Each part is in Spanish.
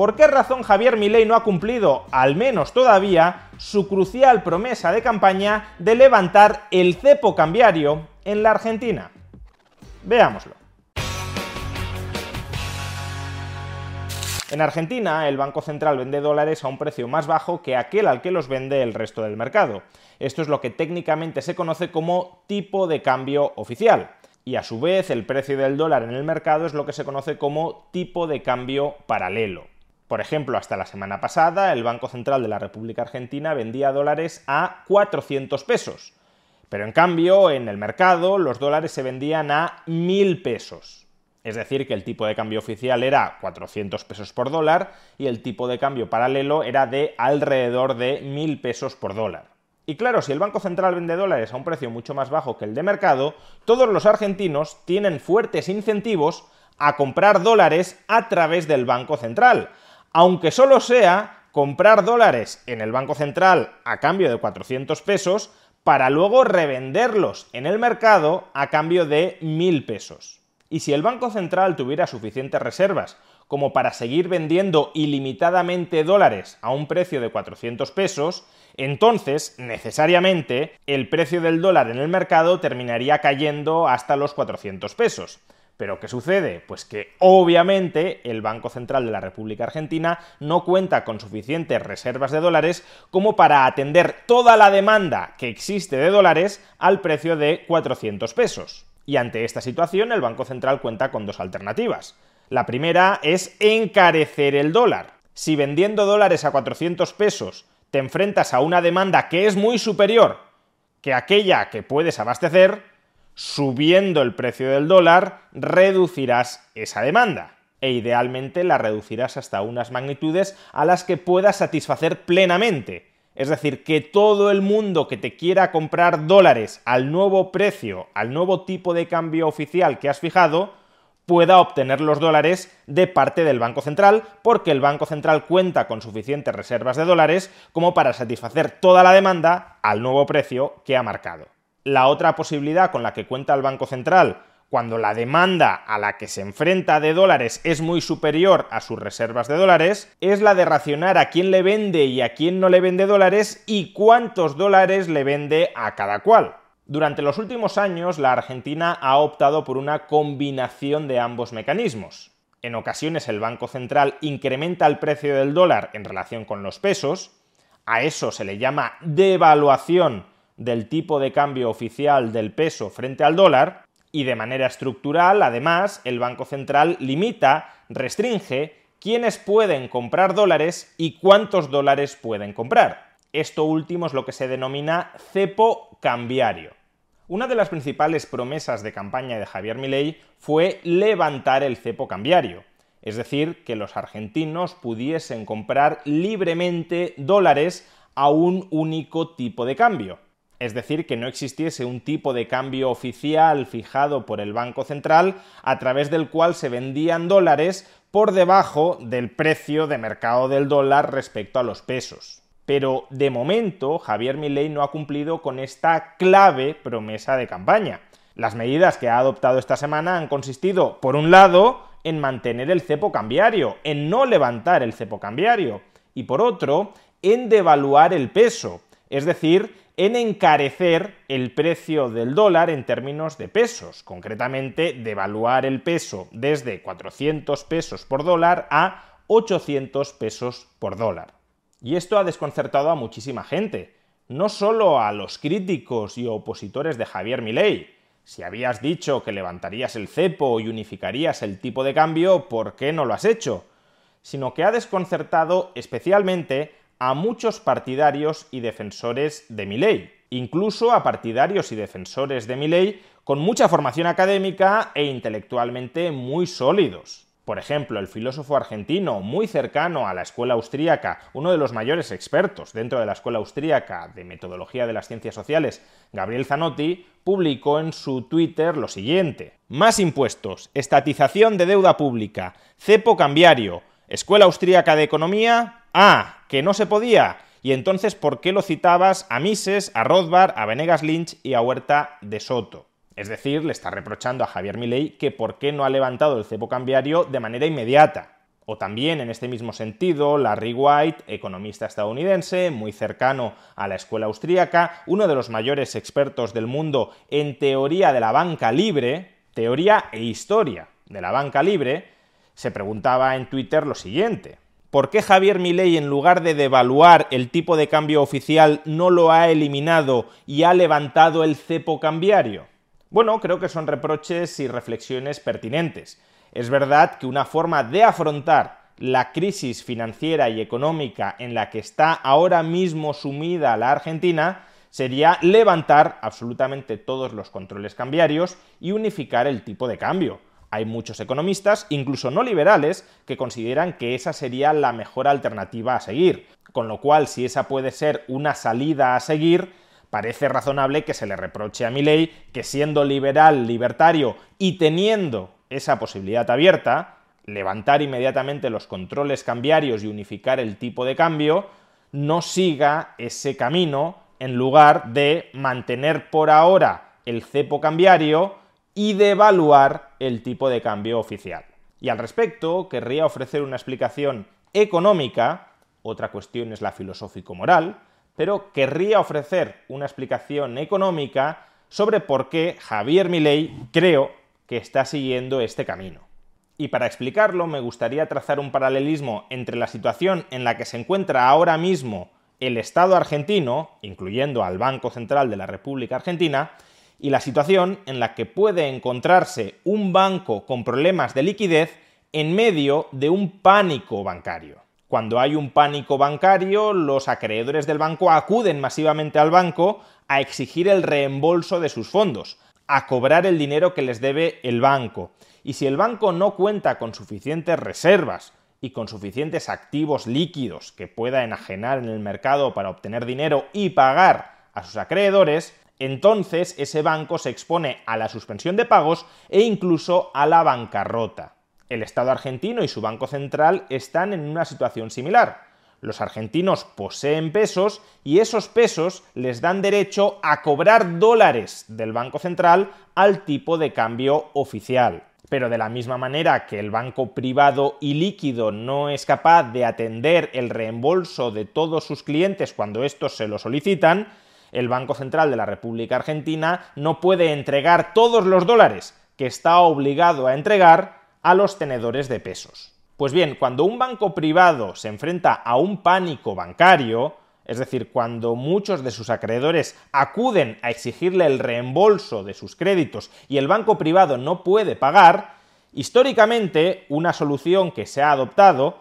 ¿Por qué razón Javier Milei no ha cumplido, al menos todavía, su crucial promesa de campaña de levantar el cepo cambiario en la Argentina? Veámoslo. En Argentina, el Banco Central vende dólares a un precio más bajo que aquel al que los vende el resto del mercado. Esto es lo que técnicamente se conoce como tipo de cambio oficial. Y a su vez, el precio del dólar en el mercado es lo que se conoce como tipo de cambio paralelo. Por ejemplo, hasta la semana pasada, el Banco Central de la República Argentina vendía dólares a 400 pesos. Pero en cambio, en el mercado, los dólares se vendían a 1000 pesos. Es decir, que el tipo de cambio oficial era 400 pesos por dólar y el tipo de cambio paralelo era de alrededor de 1000 pesos por dólar. Y claro, si el Banco Central vende dólares a un precio mucho más bajo que el de mercado, todos los argentinos tienen fuertes incentivos a comprar dólares a través del Banco Central, aunque solo sea comprar dólares en el Banco Central a cambio de 400 pesos para luego revenderlos en el mercado a cambio de 1000 pesos. Y si el Banco Central tuviera suficientes reservas como para seguir vendiendo ilimitadamente dólares a un precio de 400 pesos, entonces, necesariamente, el precio del dólar en el mercado terminaría cayendo hasta los 400 pesos. Pero ¿qué sucede? Pues que obviamente el Banco Central de la República Argentina no cuenta con suficientes reservas de dólares como para atender toda la demanda que existe de dólares al precio de 400 pesos. Y ante esta situación, el Banco Central cuenta con dos alternativas. La primera es encarecer el dólar. Si vendiendo dólares a 400 pesos te enfrentas a una demanda que es muy superior que aquella que puedes abastecer, subiendo el precio del dólar, reducirás esa demanda. E idealmente la reducirás hasta unas magnitudes a las que puedas satisfacer plenamente, es decir, que todo el mundo que te quiera comprar dólares al nuevo precio, al nuevo tipo de cambio oficial que has fijado, pueda obtener los dólares de parte del Banco Central, porque el Banco Central cuenta con suficientes reservas de dólares como para satisfacer toda la demanda al nuevo precio que ha marcado. La otra posibilidad con la que cuenta el Banco Central cuando la demanda a la que se enfrenta de dólares es muy superior a sus reservas de dólares, es la de racionar a quién le vende y a quién no le vende dólares y cuántos dólares le vende a cada cual. Durante los últimos años, la Argentina ha optado por una combinación de ambos mecanismos. En ocasiones el Banco Central incrementa el precio del dólar en relación con los pesos, a eso se le llama devaluación del tipo de cambio oficial del peso frente al dólar, y de manera estructural, además, el Banco Central limita, restringe quiénes pueden comprar dólares y cuántos dólares pueden comprar. Esto último es lo que se denomina cepo cambiario. Una de las principales promesas de campaña de Javier Milei fue levantar el cepo cambiario, es decir, que los argentinos pudiesen comprar libremente dólares a un único tipo de cambio es decir, que no existiese un tipo de cambio oficial fijado por el Banco Central a través del cual se vendían dólares por debajo del precio de mercado del dólar respecto a los pesos. Pero de momento Javier Milei no ha cumplido con esta clave promesa de campaña. Las medidas que ha adoptado esta semana han consistido, por un lado, en mantener el cepo cambiario, en no levantar el cepo cambiario, y por otro, en devaluar el peso, es decir, en encarecer el precio del dólar en términos de pesos, concretamente devaluar el peso desde 400 pesos por dólar a 800 pesos por dólar. Y esto ha desconcertado a muchísima gente, no solo a los críticos y opositores de Javier Milei. Si habías dicho que levantarías el cepo y unificarías el tipo de cambio, ¿por qué no lo has hecho? Sino que ha desconcertado especialmente a muchos partidarios y defensores de Milei, incluso a partidarios y defensores de Milei con mucha formación académica e intelectualmente muy sólidos. Por ejemplo, el filósofo argentino muy cercano a la escuela austríaca, uno de los mayores expertos dentro de la escuela austríaca de metodología de las ciencias sociales, Gabriel Zanotti, publicó en su Twitter lo siguiente: Más impuestos, estatización de deuda pública, cepo cambiario, escuela austríaca de economía, Ah, que no se podía. Y entonces, ¿por qué lo citabas a Mises, a Rothbard, a Venegas Lynch y a Huerta de Soto? Es decir, le está reprochando a Javier Milei que por qué no ha levantado el cepo cambiario de manera inmediata. O también, en este mismo sentido, Larry White, economista estadounidense, muy cercano a la escuela austríaca, uno de los mayores expertos del mundo en teoría de la banca libre, teoría e historia de la banca libre, se preguntaba en Twitter lo siguiente. ¿Por qué Javier Milei, en lugar de devaluar el tipo de cambio oficial, no lo ha eliminado y ha levantado el cepo cambiario? Bueno, creo que son reproches y reflexiones pertinentes. Es verdad que una forma de afrontar la crisis financiera y económica en la que está ahora mismo sumida la Argentina sería levantar absolutamente todos los controles cambiarios y unificar el tipo de cambio. Hay muchos economistas, incluso no liberales, que consideran que esa sería la mejor alternativa a seguir, con lo cual si esa puede ser una salida a seguir, parece razonable que se le reproche a Milley que siendo liberal, libertario y teniendo esa posibilidad abierta, levantar inmediatamente los controles cambiarios y unificar el tipo de cambio, no siga ese camino en lugar de mantener por ahora el cepo cambiario y devaluar el tipo de cambio oficial. Y al respecto, querría ofrecer una explicación económica, otra cuestión es la filosófico-moral, pero querría ofrecer una explicación económica sobre por qué Javier Milei creo que está siguiendo este camino. Y para explicarlo me gustaría trazar un paralelismo entre la situación en la que se encuentra ahora mismo el Estado argentino, incluyendo al Banco Central de la República Argentina, y la situación en la que puede encontrarse un banco con problemas de liquidez en medio de un pánico bancario. Cuando hay un pánico bancario, los acreedores del banco acuden masivamente al banco a exigir el reembolso de sus fondos, a cobrar el dinero que les debe el banco. Y si el banco no cuenta con suficientes reservas y con suficientes activos líquidos que pueda enajenar en el mercado para obtener dinero y pagar a sus acreedores, entonces ese banco se expone a la suspensión de pagos e incluso a la bancarrota. El Estado argentino y su Banco Central están en una situación similar. Los argentinos poseen pesos y esos pesos les dan derecho a cobrar dólares del Banco Central al tipo de cambio oficial. Pero de la misma manera que el banco privado y líquido no es capaz de atender el reembolso de todos sus clientes cuando estos se lo solicitan, el Banco Central de la República Argentina no puede entregar todos los dólares que está obligado a entregar a los tenedores de pesos. Pues bien, cuando un banco privado se enfrenta a un pánico bancario, es decir, cuando muchos de sus acreedores acuden a exigirle el reembolso de sus créditos y el banco privado no puede pagar, históricamente una solución que se ha adoptado,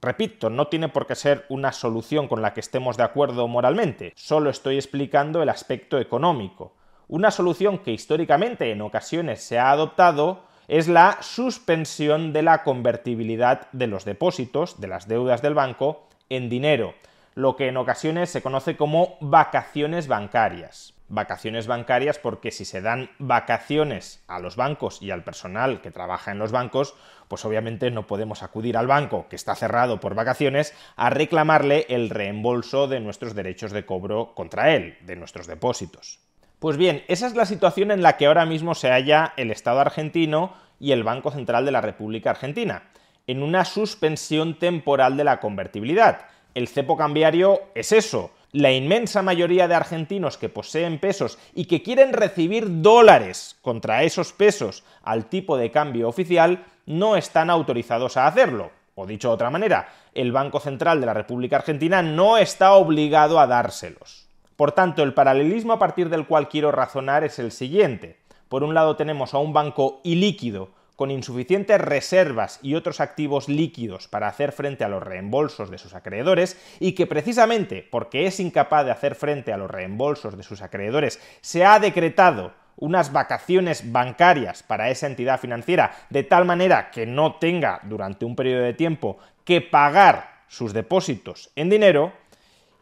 repito, no tiene por qué ser una solución con la que estemos de acuerdo moralmente, solo estoy explicando el aspecto económico. Una solución que históricamente en ocasiones se ha adoptado es la suspensión de la convertibilidad de los depósitos, de las deudas del banco, en dinero, lo que en ocasiones se conoce como vacaciones bancarias. Vacaciones bancarias porque si se dan vacaciones a los bancos y al personal que trabaja en los bancos, pues obviamente no podemos acudir al banco que está cerrado por vacaciones a reclamarle el reembolso de nuestros derechos de cobro contra él, de nuestros depósitos. Pues bien, esa es la situación en la que ahora mismo se halla el Estado argentino y el Banco Central de la República Argentina, en una suspensión temporal de la convertibilidad. El cepo cambiario es eso. La inmensa mayoría de argentinos que poseen pesos y que quieren recibir dólares contra esos pesos al tipo de cambio oficial no están autorizados a hacerlo. O dicho de otra manera, el Banco Central de la República Argentina no está obligado a dárselos. Por tanto, el paralelismo a partir del cual quiero razonar es el siguiente. Por un lado tenemos a un banco ilíquido con insuficientes reservas y otros activos líquidos para hacer frente a los reembolsos de sus acreedores y que precisamente porque es incapaz de hacer frente a los reembolsos de sus acreedores se ha decretado unas vacaciones bancarias para esa entidad financiera de tal manera que no tenga durante un periodo de tiempo que pagar sus depósitos en dinero,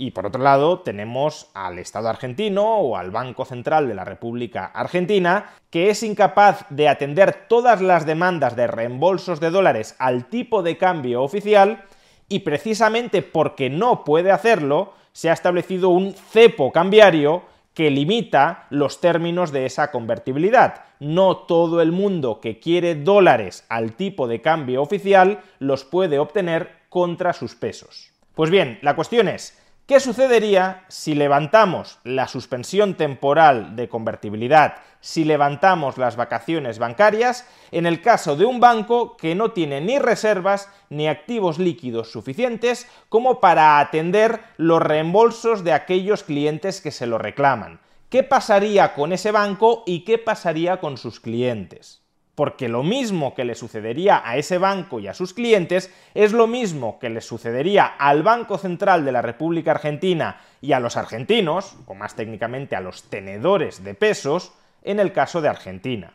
y por otro lado, tenemos al Estado argentino o al Banco Central de la República Argentina, que es incapaz de atender todas las demandas de reembolsos de dólares al tipo de cambio oficial, y precisamente porque no puede hacerlo, se ha establecido un cepo cambiario que limita los términos de esa convertibilidad. No todo el mundo que quiere dólares al tipo de cambio oficial los puede obtener contra sus pesos. Pues bien, la cuestión es, ¿Qué sucedería si levantamos la suspensión temporal de convertibilidad, si levantamos las vacaciones bancarias, en el caso de un banco que no tiene ni reservas ni activos líquidos suficientes como para atender los reembolsos de aquellos clientes que se lo reclaman? ¿Qué pasaría con ese banco y qué pasaría con sus clientes? Porque lo mismo que le sucedería a ese banco y a sus clientes es lo mismo que le sucedería al Banco Central de la República Argentina y a los argentinos, o más técnicamente a los tenedores de pesos, en el caso de Argentina.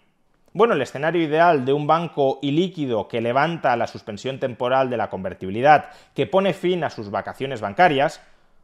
Bueno, el escenario ideal de un banco ilíquido que levanta la suspensión temporal de la convertibilidad, que pone fin a sus vacaciones bancarias,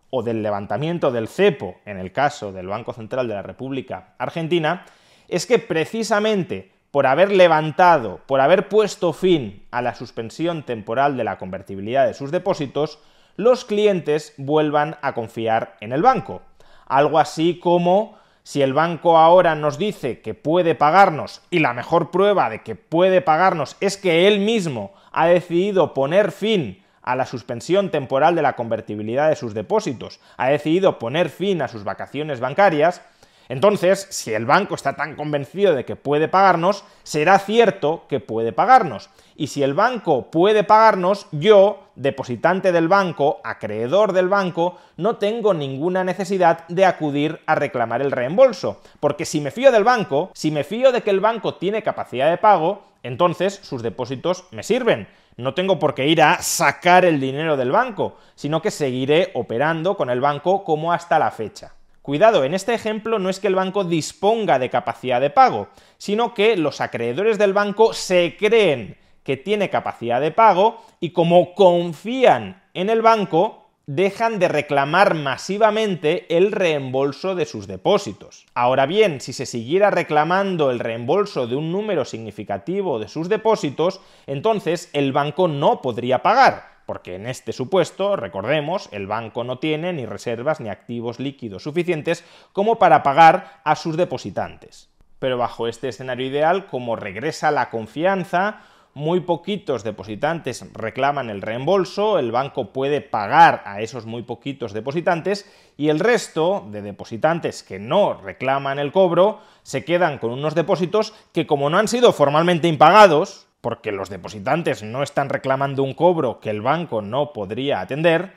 o del levantamiento del cepo, en el caso del Banco Central de la República Argentina, es que precisamente por haber levantado, por haber puesto fin a la suspensión temporal de la convertibilidad de sus depósitos, los clientes vuelvan a confiar en el banco. Algo así como si el banco ahora nos dice que puede pagarnos y la mejor prueba de que puede pagarnos es que él mismo ha decidido poner fin a la suspensión temporal de la convertibilidad de sus depósitos, ha decidido poner fin a sus vacaciones bancarias, entonces, si el banco está tan convencido de que puede pagarnos, será cierto que puede pagarnos. Y si el banco puede pagarnos, yo, depositante del banco, acreedor del banco, no tengo ninguna necesidad de acudir a reclamar el reembolso. Porque si me fío del banco, si me fío de que el banco tiene capacidad de pago, entonces sus depósitos me sirven. No tengo por qué ir a sacar el dinero del banco, sino que seguiré operando con el banco como hasta la fecha. Cuidado, en este ejemplo no es que el banco disponga de capacidad de pago, sino que los acreedores del banco se creen que tiene capacidad de pago y como confían en el banco, dejan de reclamar masivamente el reembolso de sus depósitos. Ahora bien, si se siguiera reclamando el reembolso de un número significativo de sus depósitos, entonces el banco no podría pagar, porque en este supuesto, recordemos, el banco no tiene ni reservas ni activos líquidos suficientes como para pagar a sus depositantes. Pero bajo este escenario ideal, como regresa la confianza, muy poquitos depositantes reclaman el reembolso, el banco puede pagar a esos muy poquitos depositantes y el resto de depositantes que no reclaman el cobro se quedan con unos depósitos que como no han sido formalmente impagados, porque los depositantes no están reclamando un cobro que el banco no podría atender,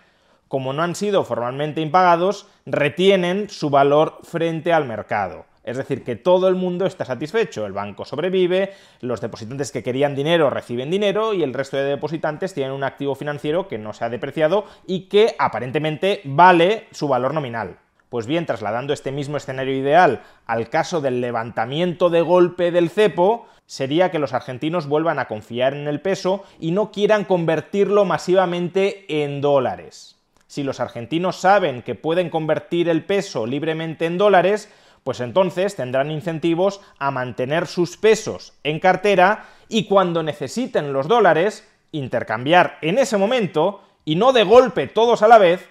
como no han sido formalmente impagados, retienen su valor frente al mercado. Es decir, que todo el mundo está satisfecho, el banco sobrevive, los depositantes que querían dinero reciben dinero y el resto de depositantes tienen un activo financiero que no se ha depreciado y que aparentemente vale su valor nominal. Pues bien, trasladando este mismo escenario ideal al caso del levantamiento de golpe del cepo, sería que los argentinos vuelvan a confiar en el peso y no quieran convertirlo masivamente en dólares. Si los argentinos saben que pueden convertir el peso libremente en dólares, pues entonces tendrán incentivos a mantener sus pesos en cartera y cuando necesiten los dólares, intercambiar en ese momento y no de golpe todos a la vez,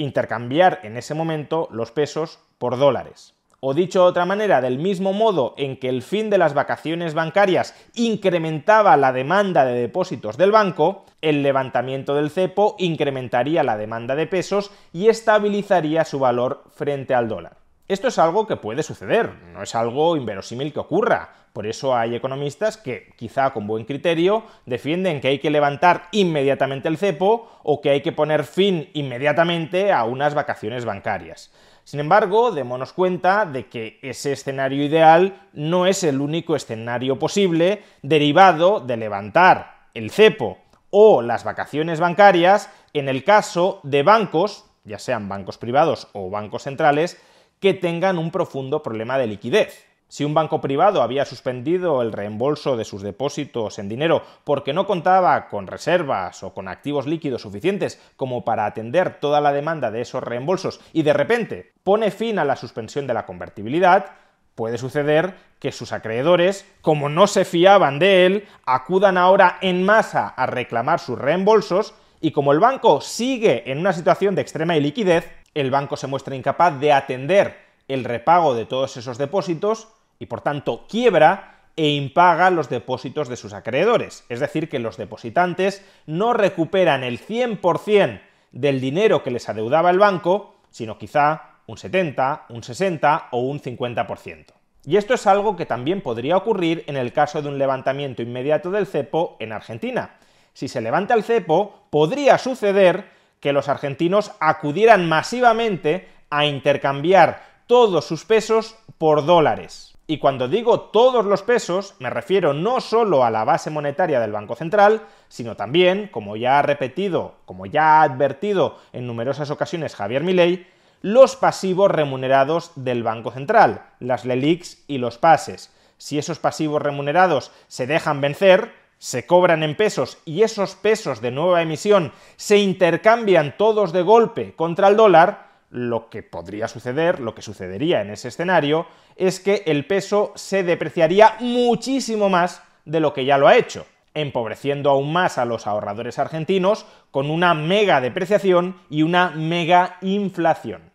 intercambiar en ese momento los pesos por dólares. O dicho de otra manera, del mismo modo en que el fin de las vacaciones bancarias incrementaba la demanda de depósitos del banco, el levantamiento del cepo incrementaría la demanda de pesos y estabilizaría su valor frente al dólar. Esto es algo que puede suceder, no es algo inverosímil que ocurra. Por eso hay economistas que, quizá con buen criterio, defienden que hay que levantar inmediatamente el cepo o que hay que poner fin inmediatamente a unas vacaciones bancarias. Sin embargo, démonos cuenta de que ese escenario ideal no es el único escenario posible derivado de levantar el cepo o las vacaciones bancarias en el caso de bancos, ya sean bancos privados o bancos centrales, que tengan un profundo problema de liquidez. Si un banco privado había suspendido el reembolso de sus depósitos en dinero porque no contaba con reservas o con activos líquidos suficientes como para atender toda la demanda de esos reembolsos y de repente pone fin a la suspensión de la convertibilidad, puede suceder que sus acreedores, como no se fiaban de él, acudan ahora en masa a reclamar sus reembolsos y como el banco sigue en una situación de extrema iliquidez, el banco se muestra incapaz de atender el repago de todos esos depósitos y por tanto quiebra e impaga los depósitos de sus acreedores. Es decir, que los depositantes no recuperan el 100% del dinero que les adeudaba el banco, sino quizá un 70, un 60 o un 50%. Y esto es algo que también podría ocurrir en el caso de un levantamiento inmediato del cepo en Argentina. Si se levanta el cepo, podría suceder que los argentinos acudieran masivamente a intercambiar todos sus pesos por dólares. Y cuando digo todos los pesos, me refiero no solo a la base monetaria del Banco Central, sino también, como ya ha repetido, como ya ha advertido en numerosas ocasiones Javier Milei, los pasivos remunerados del Banco Central, las LELIX y los pases. Si esos pasivos remunerados se dejan vencer, se cobran en pesos y esos pesos de nueva emisión se intercambian todos de golpe contra el dólar, lo que podría suceder, lo que sucedería en ese escenario, es que el peso se depreciaría muchísimo más de lo que ya lo ha hecho, empobreciendo aún más a los ahorradores argentinos con una mega depreciación y una mega inflación.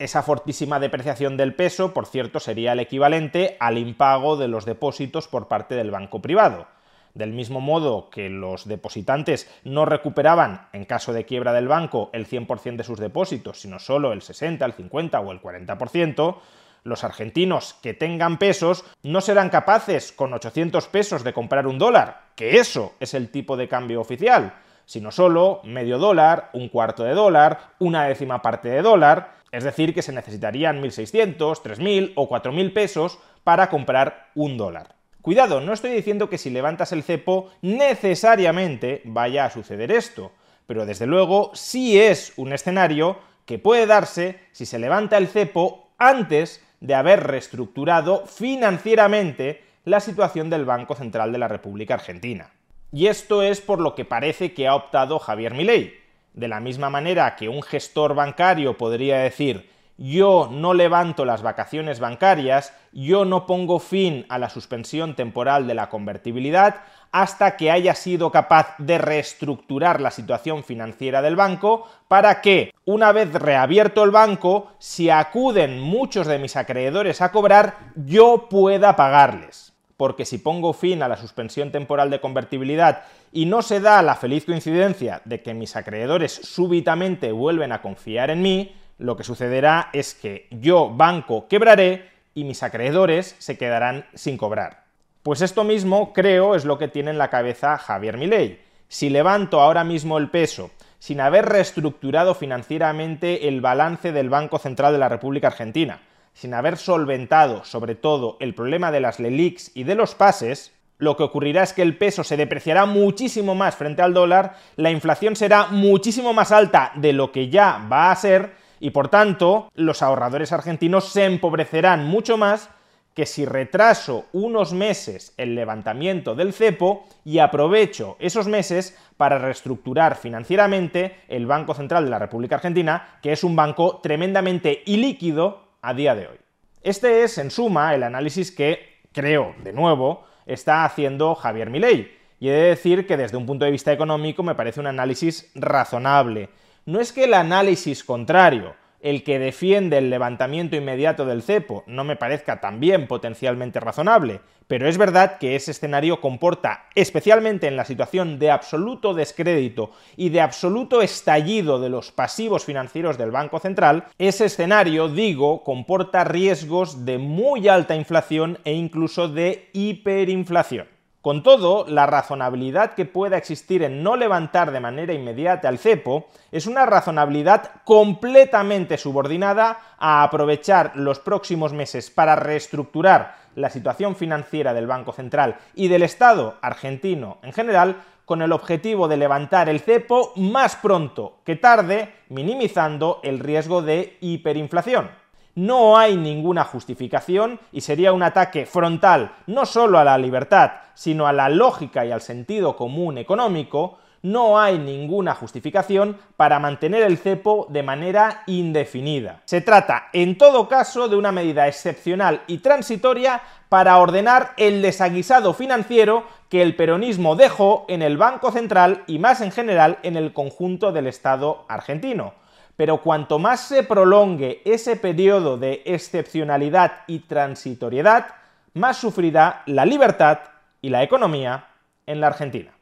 Esa fortísima depreciación del peso, por cierto, sería el equivalente al impago de los depósitos por parte del banco privado. Del mismo modo que los depositantes no recuperaban, en caso de quiebra del banco, el 100% de sus depósitos, sino solo el 60, el 50 o el 40%, los argentinos que tengan pesos no serán capaces con 800 pesos de comprar un dólar, que eso es el tipo de cambio oficial, sino solo medio dólar, un cuarto de dólar, una décima parte de dólar, es decir, que se necesitarían 1.600, 3.000 o 4.000 pesos para comprar un dólar. Cuidado, no estoy diciendo que si levantas el cepo necesariamente vaya a suceder esto, pero desde luego sí es un escenario que puede darse si se levanta el cepo antes de haber reestructurado financieramente la situación del Banco Central de la República Argentina. Y esto es por lo que parece que ha optado Javier Milei, de la misma manera que un gestor bancario podría decir yo no levanto las vacaciones bancarias, yo no pongo fin a la suspensión temporal de la convertibilidad hasta que haya sido capaz de reestructurar la situación financiera del banco para que, una vez reabierto el banco, si acuden muchos de mis acreedores a cobrar, yo pueda pagarles. Porque si pongo fin a la suspensión temporal de convertibilidad y no se da la feliz coincidencia de que mis acreedores súbitamente vuelven a confiar en mí, lo que sucederá es que yo, banco, quebraré y mis acreedores se quedarán sin cobrar. Pues esto mismo, creo, es lo que tiene en la cabeza Javier Milei. Si levanto ahora mismo el peso sin haber reestructurado financieramente el balance del Banco Central de la República Argentina, sin haber solventado sobre todo el problema de las LELIX y de los pases, lo que ocurrirá es que el peso se depreciará muchísimo más frente al dólar, la inflación será muchísimo más alta de lo que ya va a ser, y por tanto los ahorradores argentinos se empobrecerán mucho más que si retraso unos meses el levantamiento del cepo y aprovecho esos meses para reestructurar financieramente el Banco Central de la República Argentina, que es un banco tremendamente ilíquido a día de hoy. Este es, en suma, el análisis que, creo, de nuevo, está haciendo Javier Milei. Y he de decir que desde un punto de vista económico me parece un análisis razonable. No es que el análisis contrario, el que defiende el levantamiento inmediato del cepo no me parezca también potencialmente razonable, pero es verdad que ese escenario comporta, especialmente en la situación de absoluto descrédito y de absoluto estallido de los pasivos financieros del Banco Central, ese escenario, digo, comporta riesgos de muy alta inflación e incluso de hiperinflación. Con todo, la razonabilidad que pueda existir en no levantar de manera inmediata el cepo es una razonabilidad completamente subordinada a aprovechar los próximos meses para reestructurar la situación financiera del Banco Central y del Estado argentino en general con el objetivo de levantar el cepo más pronto que tarde, minimizando el riesgo de hiperinflación no hay ninguna justificación y sería un ataque frontal no solo a la libertad, sino a la lógica y al sentido común económico, no hay ninguna justificación para mantener el cepo de manera indefinida. Se trata, en todo caso, de una medida excepcional y transitoria para ordenar el desaguisado financiero que el peronismo dejó en el Banco Central y más en general en el conjunto del Estado argentino pero cuanto más se prolongue ese periodo de excepcionalidad y transitoriedad, más sufrirá la libertad y la economía en la Argentina.